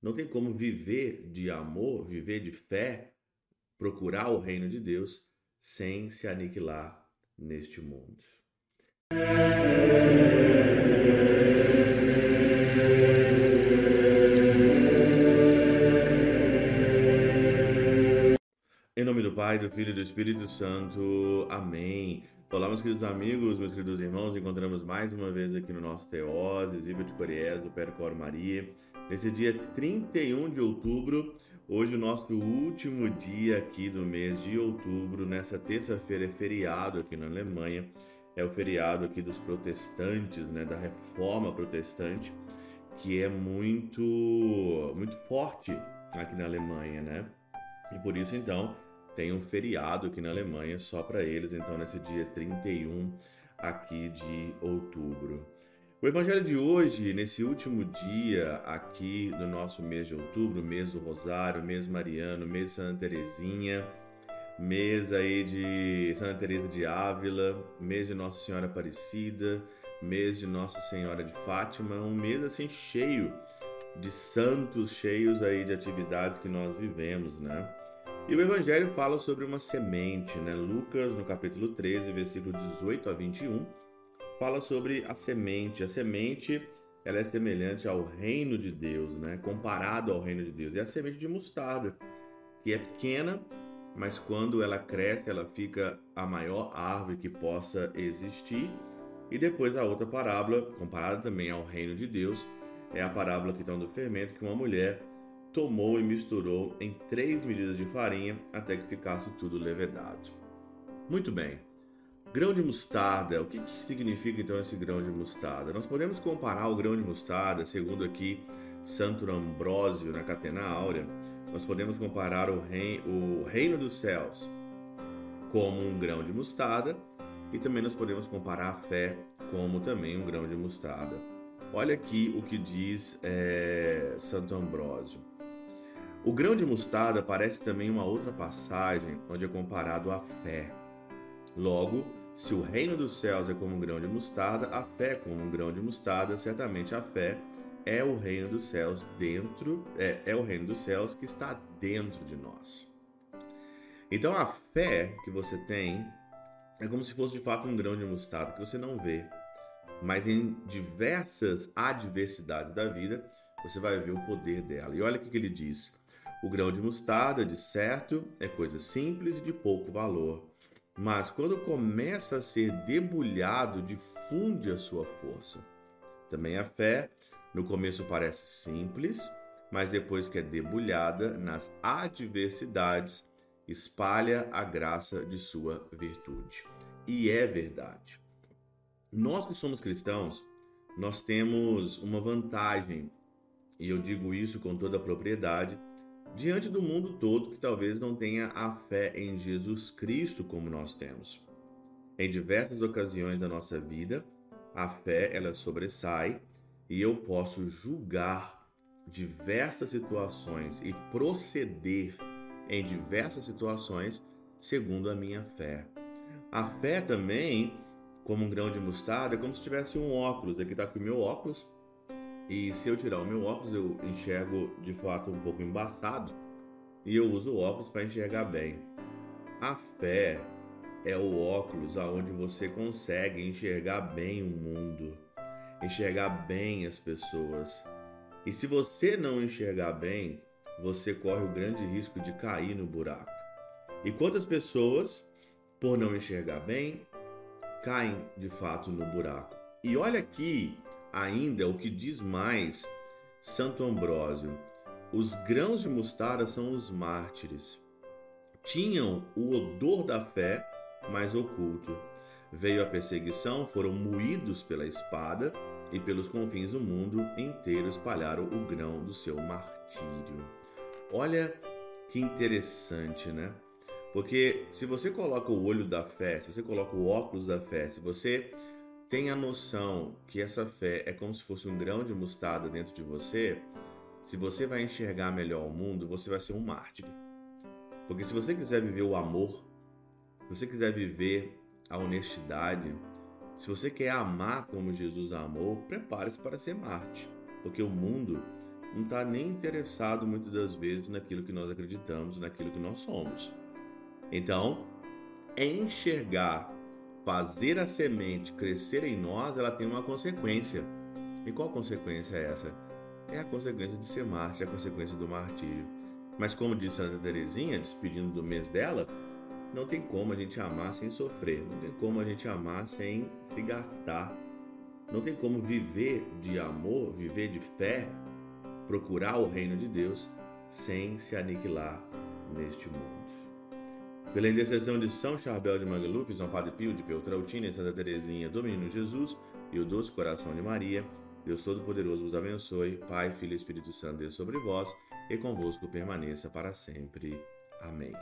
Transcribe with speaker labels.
Speaker 1: Não tem como viver de amor, viver de fé, procurar o reino de Deus sem se aniquilar neste mundo. Em nome do Pai, do Filho e do Espírito Santo. Amém. Olá, meus queridos amigos, meus queridos irmãos, encontramos mais uma vez aqui no nosso Teoses, Viva de Coriés, do Percor Maria, nesse dia 31 de outubro, hoje o nosso último dia aqui do mês de outubro, nessa terça-feira é feriado aqui na Alemanha, é o feriado aqui dos protestantes, né, da reforma protestante, que é muito, muito forte aqui na Alemanha, né? E por isso, então, tem um feriado aqui na Alemanha só para eles, então, nesse dia 31 aqui de outubro. O evangelho de hoje, nesse último dia aqui do nosso mês de outubro, mês do Rosário, mês mariano, mês Santa Teresinha, mês aí de Santa Teresa de Ávila, mês de Nossa Senhora Aparecida, mês de Nossa Senhora de Fátima, um mês assim cheio de santos, cheios aí de atividades que nós vivemos, né? E o Evangelho fala sobre uma semente, né? Lucas, no capítulo 13, versículo 18 a 21, fala sobre a semente. A semente, ela é semelhante ao reino de Deus, né? Comparado ao reino de Deus. É a semente de mostarda, que é pequena, mas quando ela cresce, ela fica a maior árvore que possa existir. E depois a outra parábola, comparada também ao reino de Deus, é a parábola que então do fermento que uma mulher tomou e misturou em três medidas de farinha até que ficasse tudo levedado. Muito bem. Grão de mostarda, o que, que significa então esse grão de mostarda? Nós podemos comparar o grão de mostarda, segundo aqui Santo Ambrósio na Catena Áurea, nós podemos comparar o, rei, o reino dos céus como um grão de mostarda e também nós podemos comparar a fé como também um grão de mostarda. Olha aqui o que diz é, Santo Ambrósio. O grão de mostarda parece também uma outra passagem onde é comparado à fé. Logo, se o reino dos céus é como um grão de mostarda, a fé como um grão de mostarda, certamente a fé é o reino dos céus dentro, é, é o reino dos céus que está dentro de nós. Então a fé que você tem é como se fosse de fato um grão de mostarda que você não vê, mas em diversas adversidades da vida você vai ver o poder dela. E olha o que ele diz: o grão de mostarda, de certo, é coisa simples e de pouco valor. Mas quando começa a ser debulhado, difunde a sua força. Também a fé, no começo parece simples, mas depois que é debulhada nas adversidades, espalha a graça de sua virtude. E é verdade. Nós que somos cristãos, nós temos uma vantagem, e eu digo isso com toda a propriedade, diante do mundo todo que talvez não tenha a fé em Jesus Cristo como nós temos. Em diversas ocasiões da nossa vida, a fé ela sobressai e eu posso julgar diversas situações e proceder em diversas situações segundo a minha fé. A fé também, como um grão de mostarda, é como se tivesse um óculos. Aqui está aqui o meu óculos e se eu tirar o meu óculos, eu enxergo de fato um pouco embaçado e eu uso o óculos para enxergar bem. A fé é o óculos aonde você consegue enxergar bem o mundo, enxergar bem as pessoas. E se você não enxergar bem, você corre o grande risco de cair no buraco. E quantas pessoas, por não enxergar bem, caem de fato no buraco? E olha aqui ainda o que diz mais Santo Ambrósio: os grãos de mostarda são os mártires. Tinham o odor da fé, mas oculto. Veio a perseguição, foram moídos pela espada e pelos confins do mundo inteiro espalharam o grão do seu martírio. Olha que interessante, né? Porque se você coloca o olho da fé, se você coloca o óculos da fé, se você tem a noção que essa fé é como se fosse um grão de mostarda dentro de você, se você vai enxergar melhor o mundo, você vai ser um mártir. Porque se você quiser viver o amor, se você quiser viver a honestidade, se você quer amar como Jesus amou, prepare-se para ser mártir. Porque o mundo não está nem interessado muitas das vezes naquilo que nós acreditamos, naquilo que nós somos. Então, enxergar, fazer a semente crescer em nós, ela tem uma consequência. E qual consequência é essa? É a consequência de ser mártir, é a consequência do martírio. Mas como disse Santa Teresinha, despedindo do mês dela, não tem como a gente amar sem sofrer, não tem como a gente amar sem se gastar, não tem como viver de amor, viver de fé, procurar o reino de Deus sem se aniquilar neste mundo. Pela intercessão de São Charbel de Mangluf, São Padre Pio de Peltrautina e Santa Teresinha do Menino Jesus e o doce coração de Maria, Deus Todo-Poderoso vos abençoe, Pai, Filho e Espírito Santo, Deus sobre vós e convosco permaneça para sempre. Amém.